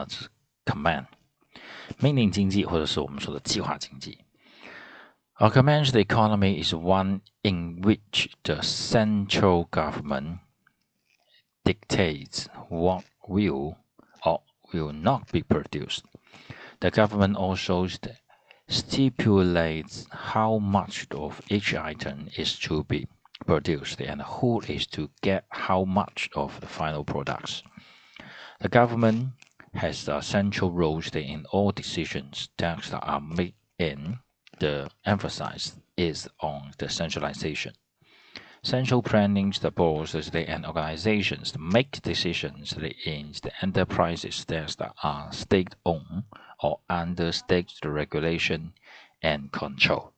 呢？是 command 命令经济，或者是我们说的计划经济。A command economy is one in which the central government dictates what will or will not be produced. The government also stipulates how much of each item is to be produced and who is to get how much of the final products. The government has a central role in all decisions that are made and the emphasis is on the centralization. Central planning the boards and organizations make decisions in the enterprises that are state-owned or under state regulation and control。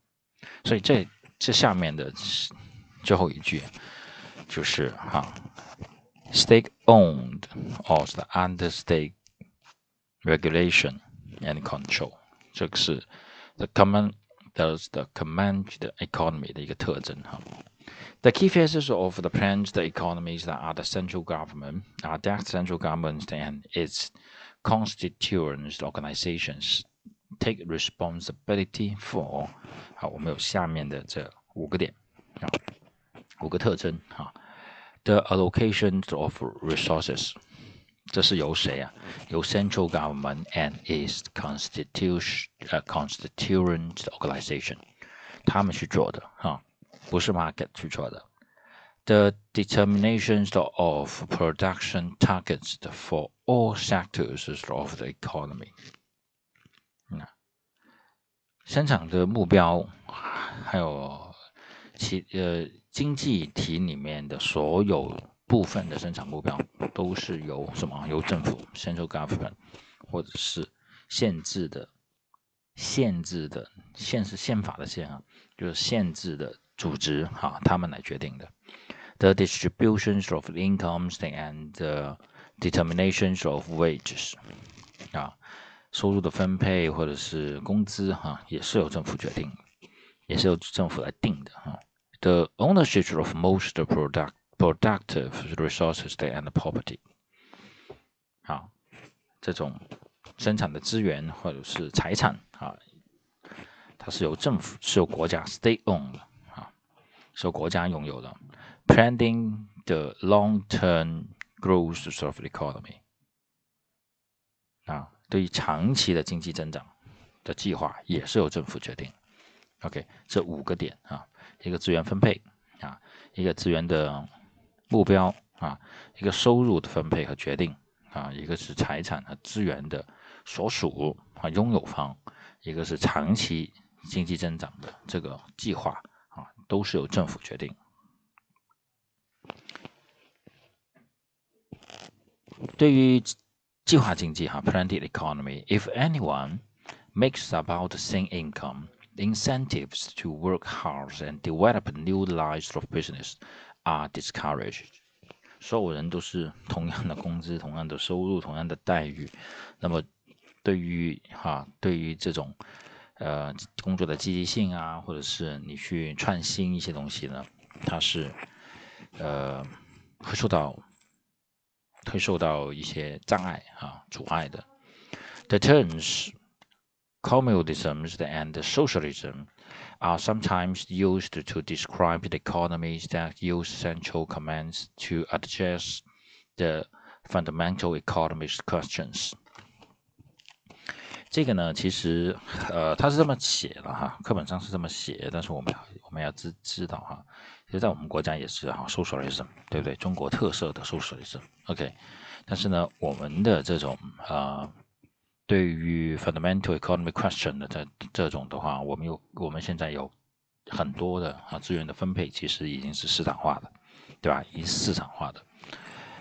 所以这这下面的最后一句就是哈，state-owned or the under state regulation and control，这个是 the common does the command economy 的一个特征哈。The key phases of the planned economies that are the central government are that central government and its constituent organizations take responsibility for 好，我们有下面的这五个点啊，五个特征啊。The allocation of resources， 这是由谁啊？由 central government and its constitution 呃 constituent organization 他们去做的哈。不是 market 去做的。The determinations of production targets for all sectors of the economy。那生产的目标，还有其呃经济体里面的所有部分的生产目标， 都是由什么？由政府 （central government） 或者是限制的、限制的、限是宪法的限啊，就是限制的。组织哈，他们来决定的。The distributions of incomes and determinations of wages 啊，收入的分配或者是工资哈，也是由政府决定，也是由政府来定的哈。The ownership of most product productive resources and property 啊，这种生产的资源或者是财产啊，它是由政府是由国家 state owned 的。是由国家拥有的，planning the long-term growth of economy 啊，对于长期的经济增长的计划也是由政府决定。OK，这五个点啊，一个资源分配啊，一个资源的目标啊，一个收入的分配和决定啊，一个是财产和资源的所属啊拥有方，一个是长期经济增长的这个计划啊。都是由政府决定。对于计划经济哈 （planned economy），if anyone makes about the same income, incentives to work hard and develop new lines of business are discouraged。所有人都是同样的工资、同样的收入、同样的待遇，那么对于哈，对于这种呃，工作的积极性啊，或者是你去创新一些东西呢，它是呃会受到会受到一些障碍啊阻碍的。The terms communism and socialism are sometimes used to describe economies that use central commands to address the fundamental economic questions. 这个呢，其实，呃，他是这么写的哈，课本上是这么写，但是我们我们要知知道哈，其实，在我们国家也是哈，socialism，对不对？中国特色的 socialism，OK。但是呢，我们的这种啊，对于 fundamental economic question 的这这种的话，我们有我们现在有很多的啊资源的分配，其实已经是市场化的，对吧？已市场化的。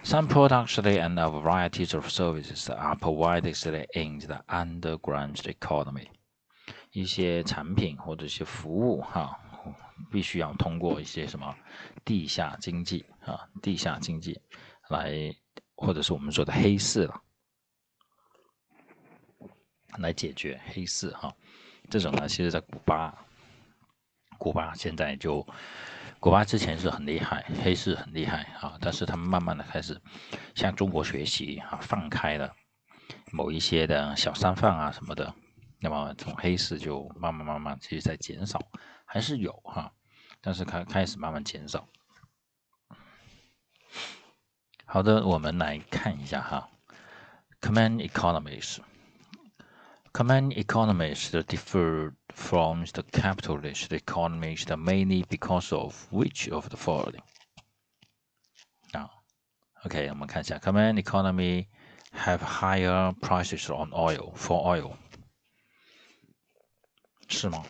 Some products and a varieties of services are provided in the underground economy。一些产品或者一些服务哈，必须要通过一些什么地下经济啊，地下经济来，或者是我们说的黑市了，来解决黑市哈。这种呢，其实在古巴，古巴现在就。古巴之前是很厉害，黑市很厉害啊，但是他们慢慢的开始向中国学习啊，放开了某一些的小商贩啊什么的，那么从黑市就慢慢慢慢其实在减少，还是有哈，但是开开始慢慢减少。好的，我们来看一下哈，command economies。Command economies differ from the capitalist economies mainly because of which of the following? 啊，OK，我们看一下，command economy have higher prices on oil for oil，是吗？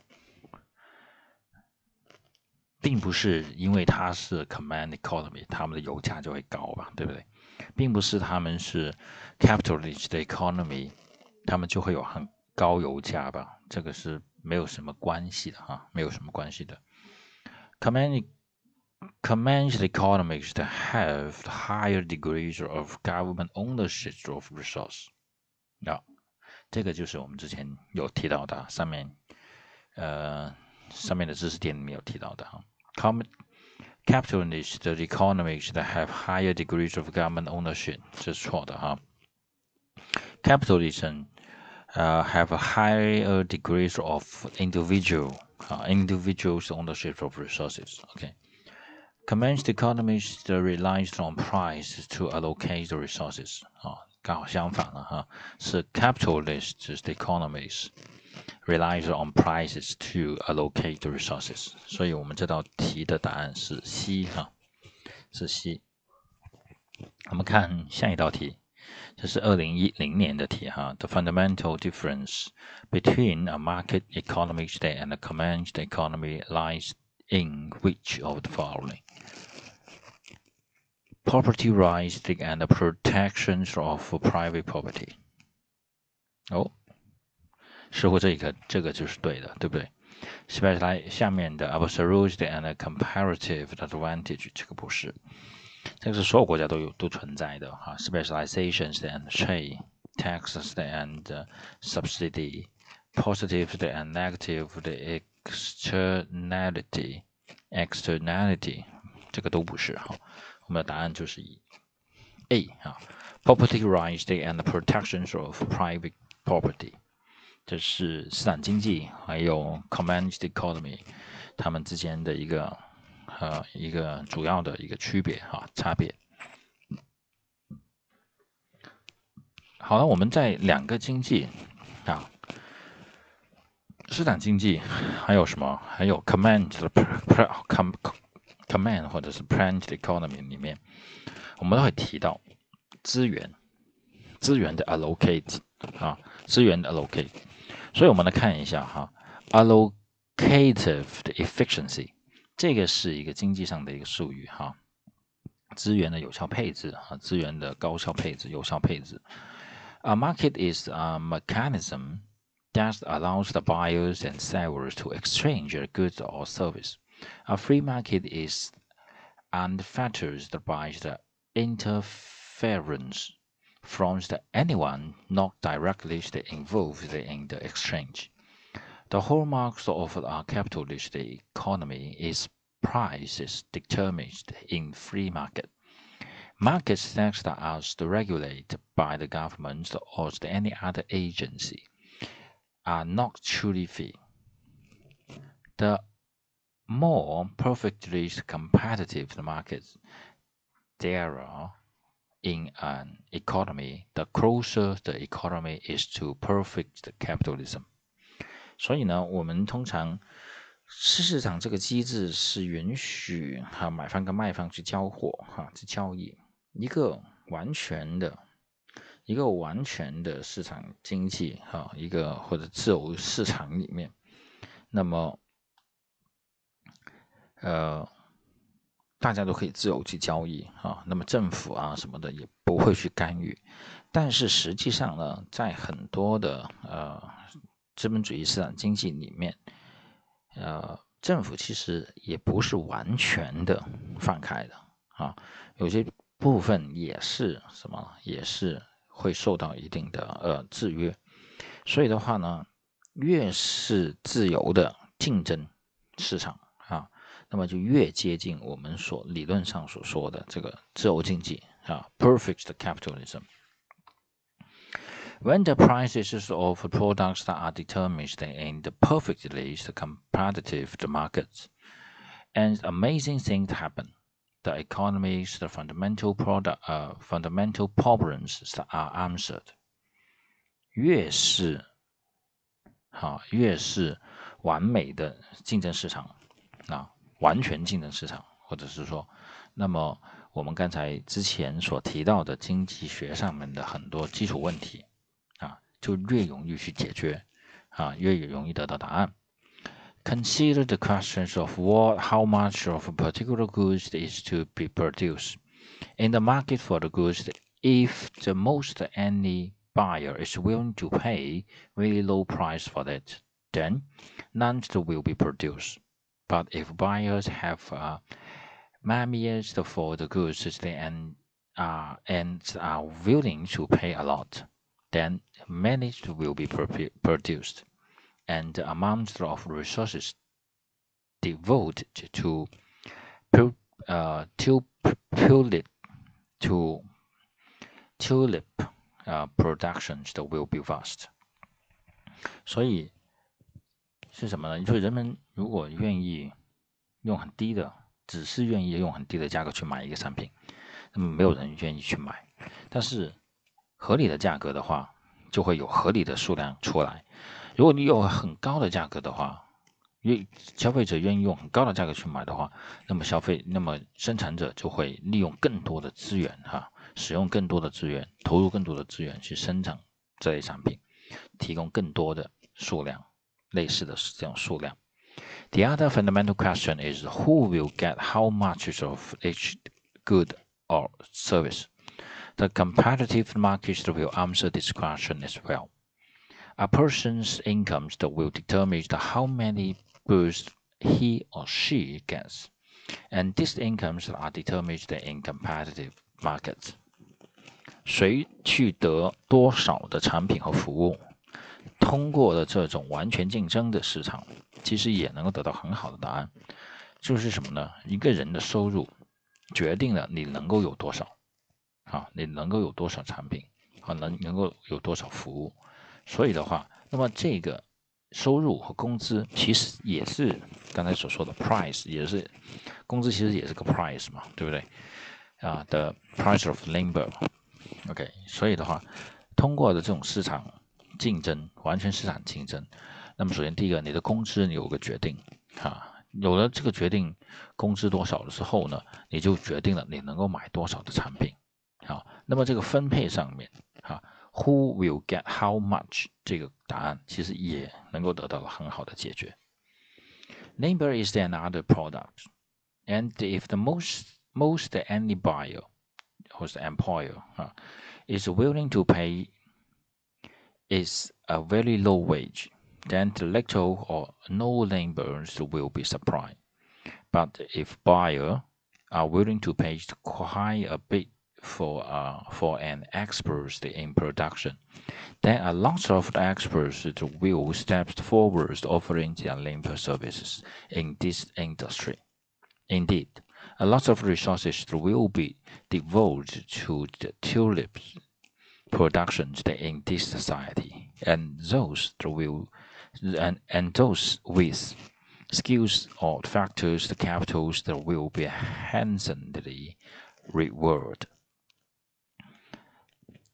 并不是因为它是 command economy，他们的油价就会高吧，对不对？并不是他们是 capitalist economy， 他们就会有很高油价吧？这个是没有什么关系的哈，没有什么关系的。command command economies that have higher degrees of government ownership of resource，啊，这个就是我们之前有提到的，上面呃上面的知识点里面有提到的哈。Com capitalist economies that have higher degrees of government ownership 这是错的哈。Capitalism uh, have a higher degrees of individual uh, individuals ownership of resources. Okay. Commenced economies relies on price to allocate the resources 啊，刚好相反了哈，是 capitalist economies relies on prices to allocate the resources。所以我们这道题的答案是 C 哈，是 C。我们看下一道题， 这是二零一零年的题哈。The fundamental difference between a market economy and a command economy lies in which of the following? Property rights and the protections of private property. 哦，似乎这个这个就是对的，对不对？Specialize 下面的 absolute and comparative advantage 这个不是， 这个是所有国家都有都存在的哈。Specializations and trade, taxes and subsidy, positive and negative the externality, externality 这个都不是哈。我们的答案就是 A 啊，property rights and protections of private property，这是市场经济还有 command economy 它们之间的一个呃一个主要的一个区别哈差别。好了，我们在两个经济啊，市场经济还有什么？还有 command 的 com command 或者是 planned economy 里面，我们都会提到资源，资源的 allocate 啊，资源的 allocate。所以我们来看一下哈，allocative 的 efficiency，这个是一个经济上的一个术语哈，资源的有效配置啊，资源的高效配置、有效配置。A market is a mechanism that allows the buyers and sellers to exchange their goods or service. A free market is unfettered by the interference from the anyone not directly involved in the exchange. The hallmarks of a capitalist economy is prices determined in free market. Markets that are regulated by the government or any other agency are not truly free. The more perfectly competitive the markets there are in an economy, the closer the economy is to perfect capitalism. 所以呢，我们通常市市场这个机制是允许哈买方跟卖方去交货哈去交易，一个完全的，一个完全的市场经济哈一个或者自由市场里面，那么呃，大家都可以自由去交易啊，那么政府啊什么的也不会去干预。但是实际上呢，在很多的呃资本主义市场经济里面，呃，政府其实也不是完全的放开的啊，有些部分也是什么，也是会受到一定的呃制约。所以的话呢，越是自由的竞争市场啊。那么就越接近我们所理论上所说的这个自由经济啊，perfect capitalism。When the prices of products are determined in the perfectly competitive markets, and amazing things happen. The economy's the fundamental product, uh, fundamental problems are answered. 越是好，越是完美的竞争市场啊，完全竞争市场，或者是说，那么我们刚才之前所提到的经济学上面的很多基础问题。 就越容易去解决，啊，越容易得到答案。Consider the questions of what, how much of a particular goods is to be produced in the market for the goods. If the most any buyer is willing to pay very low price for that, then none will be produced. But if buyers have uh, millions for the goods and, uh, and are willing to pay a lot, then managed will be produced, and the amount of resources devoted to uh, tulip to tulip uh, productions will be vast。所以是什么呢？就是人们如果愿意用很低的，只是愿意用很低的价格去买一个产品，那么没有人愿意去买。但是 合理的价格的话，就会有合理的数量出来。如果你有很高的价格的话，愿消费者愿意用很高的价格去买的话，那么消费，那么生产者就会利用更多的资源，哈，使用更多的资源，投入更多的资源去生产这类产品，提供更多的数量，类似的这种数量。The other fundamental question is who will get how much of each good or service. The competitive market will answer this question as well. A person's incomes will determine how many goods he or she gets, and these incomes are determined in competitive markets. 谁去得多少的产品和服务，通过的这种完全竞争的市场，其实也能够得到很好的答案。就是什么呢？一个人的收入决定了你能够有多少。 啊，你能够有多少产品，啊，能能够有多少服务，所以的话，那么这个收入和工资其实也是刚才所说的 price，也是工资其实也是个 price 嘛，对不对？啊，the price of labor，OK，所以的话，通过的这种市场竞争，完全市场竞争，那么首先第一个，你的工资你有个决定，啊，有了这个决定工资多少了之后呢，你就决定了你能够买多少的产品。好，那么这个分配上面，哈，Who will get how much 这个答案其实也能够得到了很好的解决。Labor is another product, and if the most most any buyer or the employer uh, is willing to pay is a very low wage, then the little or no laborers will be supplied. But if buyer are willing to pay quite a bit for uh, for an expert in production. There are lots of experts who will step forward offering their labor services in this industry. Indeed, a lot of resources will be devoted to the tulip production in this society, and those will and, and those with skills or factors the capitals that will be handsomely rewarded.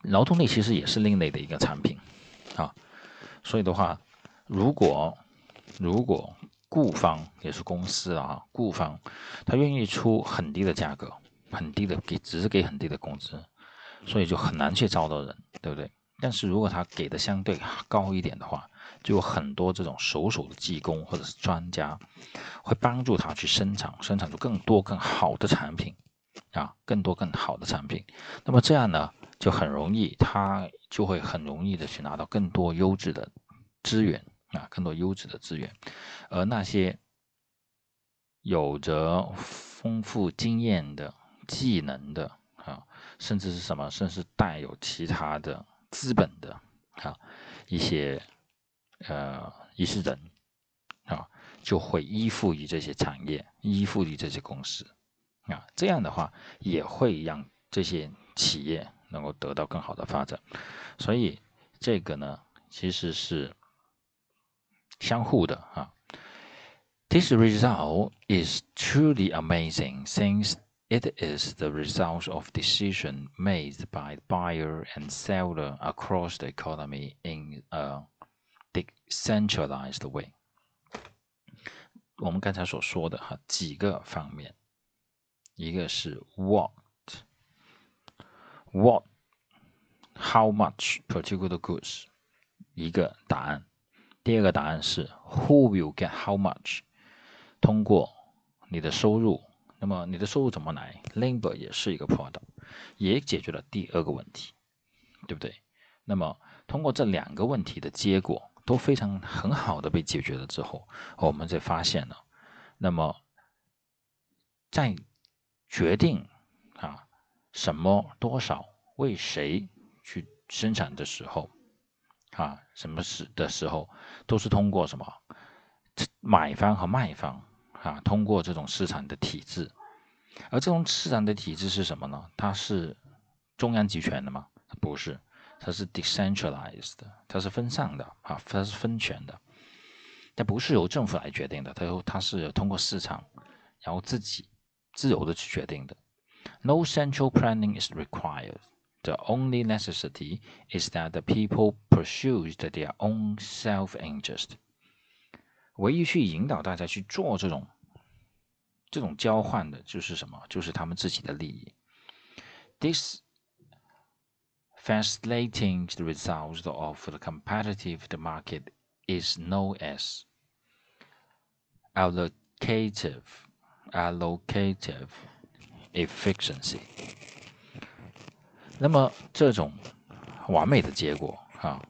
劳动力其实也是另类的一个产品，啊，所以的话，如果如果雇方也是公司啊，雇方他愿意出很低的价格，很低的给，只是给很低的工资，所以就很难去招到人，对不对？但是如果他给的相对高一点的话，就有很多这种熟手的技工或者是专家，会帮助他去生产，生产出更多更好的产品，啊，更多更好的产品。那么这样呢？就很容易，他就会很容易的去拿到更多优质的资源啊，更多优质的资源，而那些有着丰富经验的、技能的啊，甚至是什么，甚至带有其他的资本的啊一些呃一些人啊，就会依附于这些产业，依附于这些公司啊，这样的话也会让这些企业。能够得到更好的发展，所以 这个呢其实是相互的啊。This result is truly amazing since it is the result of decision made by buyer and seller across the economy in a decentralized way。我们刚才所说的哈几个方面，一个是 What? How much particular goods，一个答案。第二个答案是 who will get how much，通过你的收入，那么你的收入怎么来？Labor 也是一个 product，也解决了第二个问题，对不对？那么通过这两个问题的结果。都非常很好的被解决了之后，我们才发现了，那么在决定什么多少为谁去生产的时候，啊什么时的时候，都是通过什么买方和卖方啊通过这种市场的体制，而这种市场的体制是什么呢？它是中央集权的吗？不是。它是 decentralized，它是分散的啊，它是分权的，它不是由政府来决定的，它由它是通过市场，然后自己自由的去决定的。No central planning is required. The only necessity is that the people pursue their own self-interest. 唯一去引导大家去做这种这种交换的，就是什么？就是他们自己的利益。This Translating the results of the competitive market is known as allocative allocative efficiency。那么这种完美的结果啊，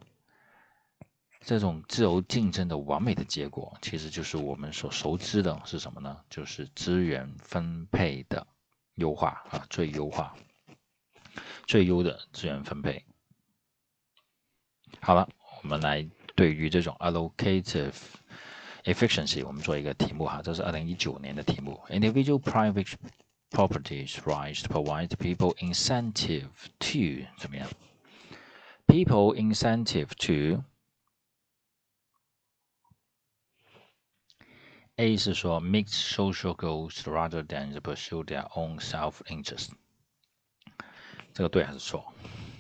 这种自由竞争的完美的结果，其实就是我们所熟知的是什么呢？就是资源分配的优化啊，最优化。最优的资源分配。好了，我们来对于这种 allocative efficiency，我们做一个题目哈，这是二零一九年的题目。Individual private properties rights provide people incentive to 怎么样？People incentive to A 是说 meet social goals rather than pursue their own self-interest。这个对还是错？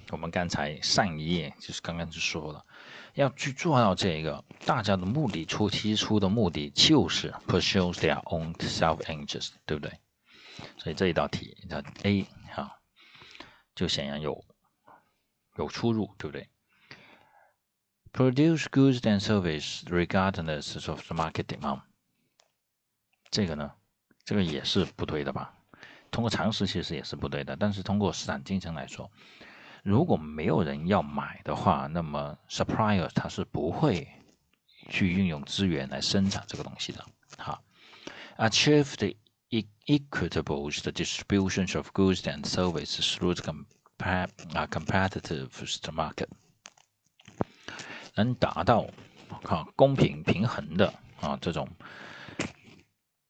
我们刚才上一页就是刚刚就说了，要去做到这个，大家的目的出提出的目的就是 pursue their own self-interest，对不对？ 所以这一道题，你看 A 哈，就显然有有出入，对不对？Produce goods and service regardless of the market demand，这个呢，这个也是不对的吧？通过常识其实也是不对的，但是通过市场竞争来说，如果没有人要买的话，那么 supplier 他是不会去运用资源来生产这个东西的。好，achieve the equitable the distribution of goods and services through the competitive market，能达到啊公平平衡的啊这种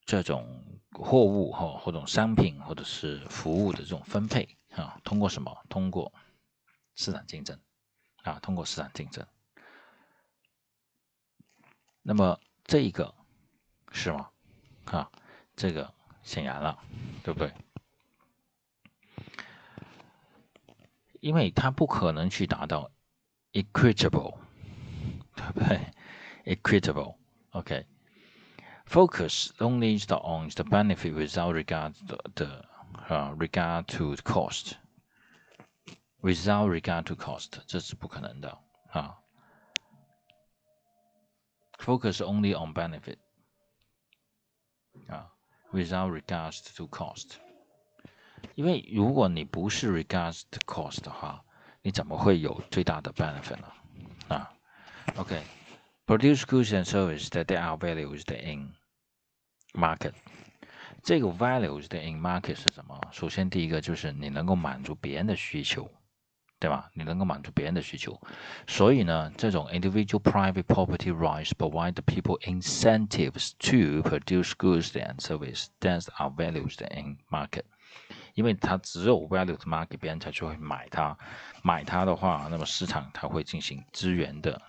这种。货物哈，或者商品或者是服务的这种分配啊，通过什么？通过市场竞争啊，通过市场竞争。那么这一个是吗？啊，这个显然了，对不对？因为它不可能去达到 equitable，对不对？equitable，OK。focus only on the benefit without regard the, the uh, regard to the cost. Without regard to cost，这是不可能的啊。Focus only on benefit 啊 ，without regards to cost。因为如果你不是 regards to cost 的话，你怎么会有最大的 benefit 呢？啊，OK。Produce goods and services that are valued in market 这个 values 的 in market 是什么？首先，第一个就是你能够满足别人的需求， 对吧？你能够满足别人的需求，所以呢，这种 individual private property rights provide the people incentives to produce goods and services that are valued in market。因为它只有 valued market，别人才去会买它，买它的话，那么市场它会进行资源的